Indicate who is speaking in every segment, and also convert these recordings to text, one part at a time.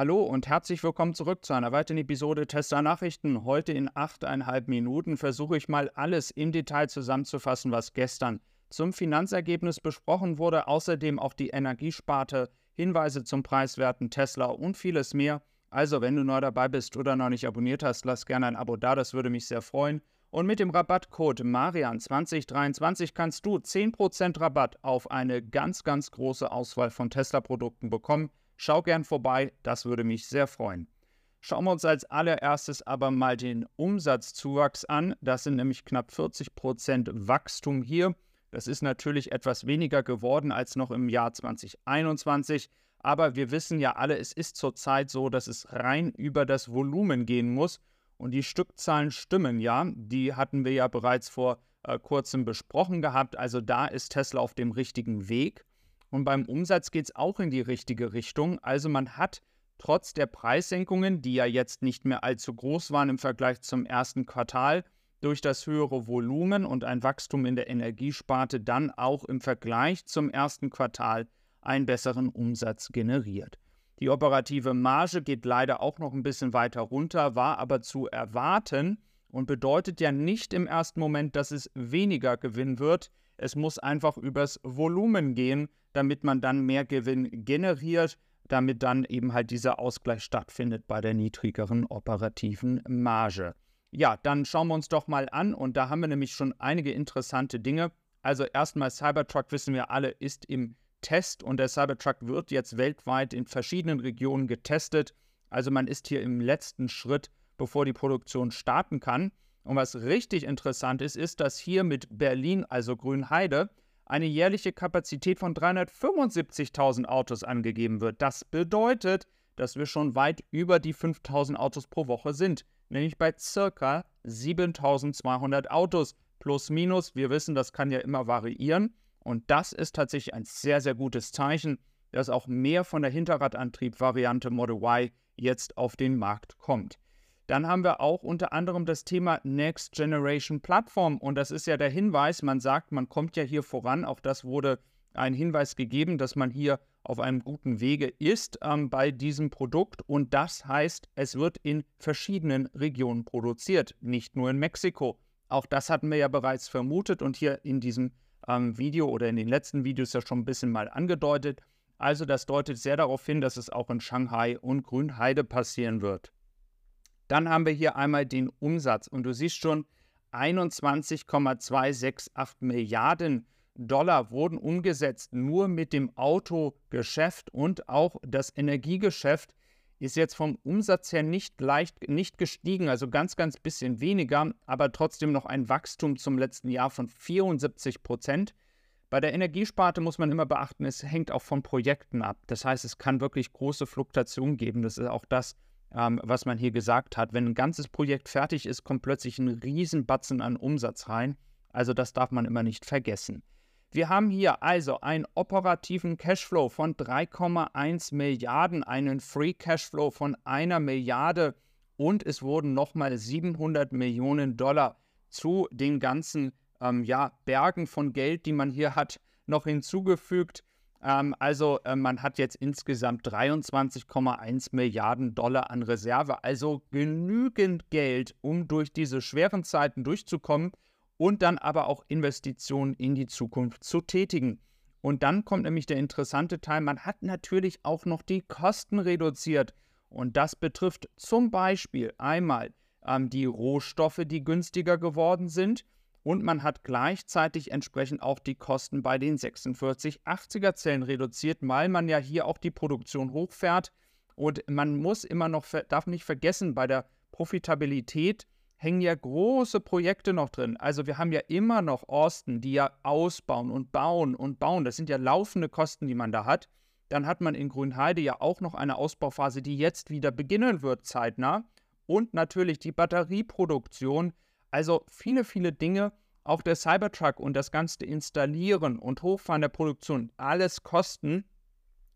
Speaker 1: Hallo und herzlich willkommen zurück zu einer weiteren Episode Tesla Nachrichten. Heute in achteinhalb Minuten versuche ich mal alles im Detail zusammenzufassen, was gestern zum Finanzergebnis besprochen wurde. Außerdem auch die Energiesparte, Hinweise zum preiswerten Tesla und vieles mehr. Also, wenn du neu dabei bist oder noch nicht abonniert hast, lass gerne ein Abo da, das würde mich sehr freuen. Und mit dem Rabattcode Marian2023 kannst du 10% Rabatt auf eine ganz, ganz große Auswahl von Tesla-Produkten bekommen. Schau gern vorbei, das würde mich sehr freuen. Schauen wir uns als allererstes aber mal den Umsatzzuwachs an. Das sind nämlich knapp 40% Wachstum hier. Das ist natürlich etwas weniger geworden als noch im Jahr 2021. Aber wir wissen ja alle, es ist zurzeit so, dass es rein über das Volumen gehen muss. Und die Stückzahlen stimmen ja. Die hatten wir ja bereits vor äh, kurzem besprochen gehabt. Also da ist Tesla auf dem richtigen Weg. Und beim Umsatz geht es auch in die richtige Richtung. Also man hat trotz der Preissenkungen, die ja jetzt nicht mehr allzu groß waren im Vergleich zum ersten Quartal, durch das höhere Volumen und ein Wachstum in der Energiesparte dann auch im Vergleich zum ersten Quartal einen besseren Umsatz generiert. Die operative Marge geht leider auch noch ein bisschen weiter runter, war aber zu erwarten und bedeutet ja nicht im ersten Moment, dass es weniger Gewinn wird. Es muss einfach übers Volumen gehen, damit man dann mehr Gewinn generiert, damit dann eben halt dieser Ausgleich stattfindet bei der niedrigeren operativen Marge. Ja, dann schauen wir uns doch mal an und da haben wir nämlich schon einige interessante Dinge. Also erstmal Cybertruck wissen wir alle ist im Test und der Cybertruck wird jetzt weltweit in verschiedenen Regionen getestet. Also man ist hier im letzten Schritt, bevor die Produktion starten kann. Und was richtig interessant ist, ist, dass hier mit Berlin, also Grünheide, eine jährliche Kapazität von 375.000 Autos angegeben wird. Das bedeutet, dass wir schon weit über die 5.000 Autos pro Woche sind, nämlich bei circa 7.200 Autos. Plus, minus, wir wissen, das kann ja immer variieren. Und das ist tatsächlich ein sehr, sehr gutes Zeichen, dass auch mehr von der Hinterradantrieb-Variante Model Y jetzt auf den Markt kommt. Dann haben wir auch unter anderem das Thema Next Generation Plattform. Und das ist ja der Hinweis, man sagt, man kommt ja hier voran. Auch das wurde ein Hinweis gegeben, dass man hier auf einem guten Wege ist ähm, bei diesem Produkt. Und das heißt, es wird in verschiedenen Regionen produziert, nicht nur in Mexiko. Auch das hatten wir ja bereits vermutet und hier in diesem ähm, Video oder in den letzten Videos ja schon ein bisschen mal angedeutet. Also das deutet sehr darauf hin, dass es auch in Shanghai und Grünheide passieren wird. Dann haben wir hier einmal den Umsatz und du siehst schon, 21,268 Milliarden Dollar wurden umgesetzt, nur mit dem Autogeschäft und auch das Energiegeschäft ist jetzt vom Umsatz her nicht leicht nicht gestiegen, also ganz, ganz bisschen weniger, aber trotzdem noch ein Wachstum zum letzten Jahr von 74 Prozent. Bei der Energiesparte muss man immer beachten, es hängt auch von Projekten ab. Das heißt, es kann wirklich große Fluktuationen geben. Das ist auch das, ähm, was man hier gesagt hat. Wenn ein ganzes Projekt fertig ist, kommt plötzlich ein Riesenbatzen an Umsatz rein. Also das darf man immer nicht vergessen. Wir haben hier also einen operativen Cashflow von 3,1 Milliarden, einen Free Cashflow von einer Milliarde und es wurden nochmal 700 Millionen Dollar zu den ganzen ähm, ja, Bergen von Geld, die man hier hat, noch hinzugefügt. Ähm, also äh, man hat jetzt insgesamt 23,1 Milliarden Dollar an Reserve, also genügend Geld, um durch diese schweren Zeiten durchzukommen und dann aber auch Investitionen in die Zukunft zu tätigen. Und dann kommt nämlich der interessante Teil, man hat natürlich auch noch die Kosten reduziert. Und das betrifft zum Beispiel einmal ähm, die Rohstoffe, die günstiger geworden sind. Und man hat gleichzeitig entsprechend auch die Kosten bei den 4680er Zellen reduziert, weil man ja hier auch die Produktion hochfährt. Und man muss immer noch, darf nicht vergessen, bei der Profitabilität hängen ja große Projekte noch drin. Also wir haben ja immer noch Austin, die ja ausbauen und bauen und bauen. Das sind ja laufende Kosten, die man da hat. Dann hat man in Grünheide ja auch noch eine Ausbauphase, die jetzt wieder beginnen wird zeitnah. Und natürlich die Batterieproduktion. Also viele, viele Dinge. Auch der Cybertruck und das ganze Installieren und Hochfahren der Produktion, alles Kosten.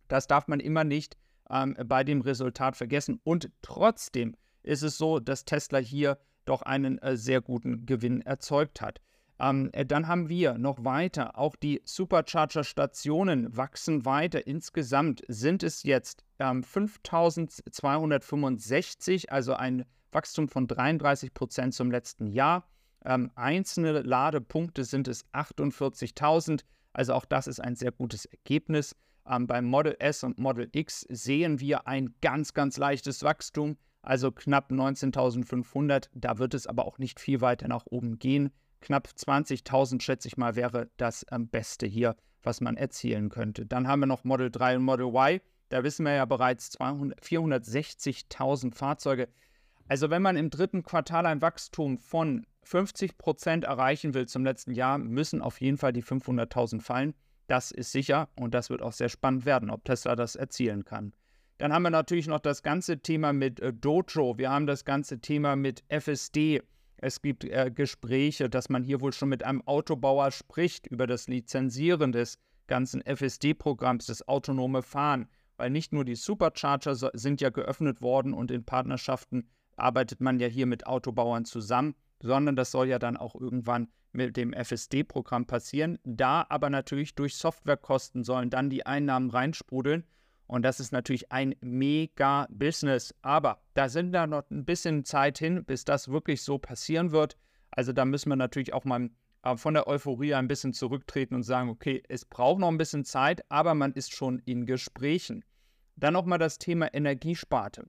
Speaker 1: Das darf man immer nicht ähm, bei dem Resultat vergessen. Und trotzdem ist es so, dass Tesla hier doch einen äh, sehr guten Gewinn erzeugt hat. Ähm, äh, dann haben wir noch weiter, auch die Supercharger-Stationen wachsen weiter. Insgesamt sind es jetzt ähm, 5265, also ein Wachstum von 33 Prozent zum letzten Jahr. Ähm, einzelne Ladepunkte sind es 48.000, also auch das ist ein sehr gutes Ergebnis. Ähm, beim Model S und Model X sehen wir ein ganz, ganz leichtes Wachstum, also knapp 19.500. Da wird es aber auch nicht viel weiter nach oben gehen knapp 20.000, schätze ich mal, wäre das ähm, Beste hier, was man erzielen könnte. Dann haben wir noch Model 3 und Model Y. Da wissen wir ja bereits 460.000 Fahrzeuge. Also wenn man im dritten Quartal ein Wachstum von 50 Prozent erreichen will zum letzten Jahr, müssen auf jeden Fall die 500.000 fallen. Das ist sicher und das wird auch sehr spannend werden, ob Tesla das erzielen kann. Dann haben wir natürlich noch das ganze Thema mit äh, Dojo. Wir haben das ganze Thema mit FSD. Es gibt äh, Gespräche, dass man hier wohl schon mit einem Autobauer spricht über das Lizenzieren des ganzen FSD-Programms, das autonome Fahren, weil nicht nur die Supercharger sind ja geöffnet worden und in Partnerschaften arbeitet man ja hier mit Autobauern zusammen, sondern das soll ja dann auch irgendwann mit dem FSD-Programm passieren. Da aber natürlich durch Softwarekosten sollen dann die Einnahmen reinsprudeln und das ist natürlich ein mega Business. Aber da sind da noch ein bisschen Zeit hin, bis das wirklich so passieren wird. Also da müssen wir natürlich auch mal äh, von der Euphorie ein bisschen zurücktreten und sagen, okay, es braucht noch ein bisschen Zeit, aber man ist schon in Gesprächen. Dann nochmal das Thema Energiesparte.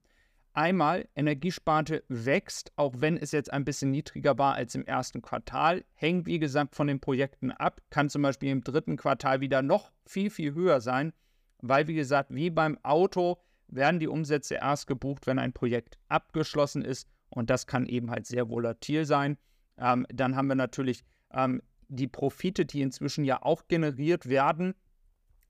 Speaker 1: Einmal, Energiesparte wächst, auch wenn es jetzt ein bisschen niedriger war als im ersten Quartal. Hängt, wie gesagt, von den Projekten ab. Kann zum Beispiel im dritten Quartal wieder noch viel, viel höher sein weil, wie gesagt, wie beim Auto werden die Umsätze erst gebucht, wenn ein Projekt abgeschlossen ist und das kann eben halt sehr volatil sein. Ähm, dann haben wir natürlich ähm, die Profite, die inzwischen ja auch generiert werden.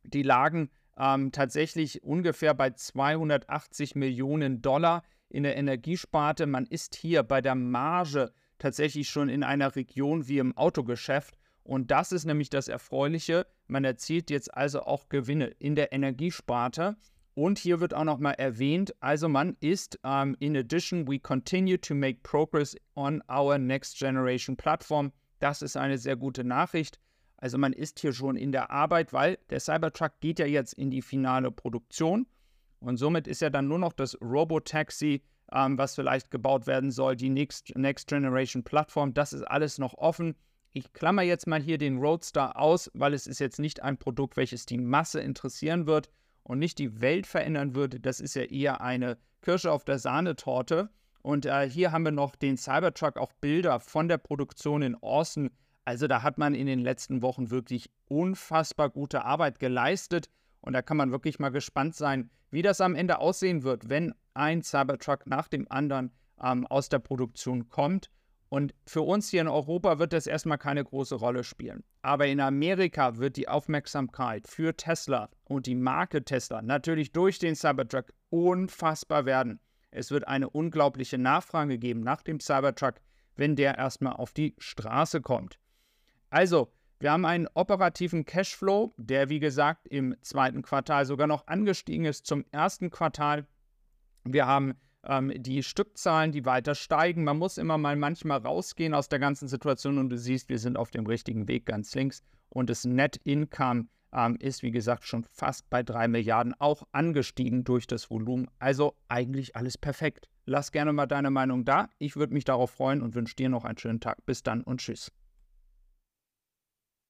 Speaker 1: Die lagen ähm, tatsächlich ungefähr bei 280 Millionen Dollar in der Energiesparte. Man ist hier bei der Marge tatsächlich schon in einer Region wie im Autogeschäft. Und das ist nämlich das Erfreuliche. Man erzielt jetzt also auch Gewinne in der Energiesparte. Und hier wird auch nochmal erwähnt, also man ist, um, ähm, in addition, we continue to make progress on our next generation platform. Das ist eine sehr gute Nachricht. Also man ist hier schon in der Arbeit, weil der Cybertruck geht ja jetzt in die finale Produktion. Und somit ist ja dann nur noch das Robotaxi, ähm, was vielleicht gebaut werden soll, die Next, Next Generation Plattform. Das ist alles noch offen. Ich klammer jetzt mal hier den Roadster aus, weil es ist jetzt nicht ein Produkt, welches die Masse interessieren wird und nicht die Welt verändern würde. Das ist ja eher eine Kirsche auf der Sahnetorte. Und äh, hier haben wir noch den Cybertruck, auch Bilder von der Produktion in Austin. Also da hat man in den letzten Wochen wirklich unfassbar gute Arbeit geleistet. Und da kann man wirklich mal gespannt sein, wie das am Ende aussehen wird, wenn ein Cybertruck nach dem anderen ähm, aus der Produktion kommt. Und für uns hier in Europa wird das erstmal keine große Rolle spielen. Aber in Amerika wird die Aufmerksamkeit für Tesla und die Marke Tesla natürlich durch den Cybertruck unfassbar werden. Es wird eine unglaubliche Nachfrage geben nach dem Cybertruck, wenn der erstmal auf die Straße kommt. Also, wir haben einen operativen Cashflow, der wie gesagt im zweiten Quartal sogar noch angestiegen ist zum ersten Quartal. Wir haben ähm, die Stückzahlen, die weiter steigen. Man muss immer mal manchmal rausgehen aus der ganzen Situation und du siehst, wir sind auf dem richtigen Weg ganz links. Und das Net Income ähm, ist, wie gesagt, schon fast bei 3 Milliarden, auch angestiegen durch das Volumen. Also eigentlich alles perfekt. Lass gerne mal deine Meinung da. Ich würde mich darauf freuen und wünsche dir noch einen schönen Tag. Bis dann und tschüss.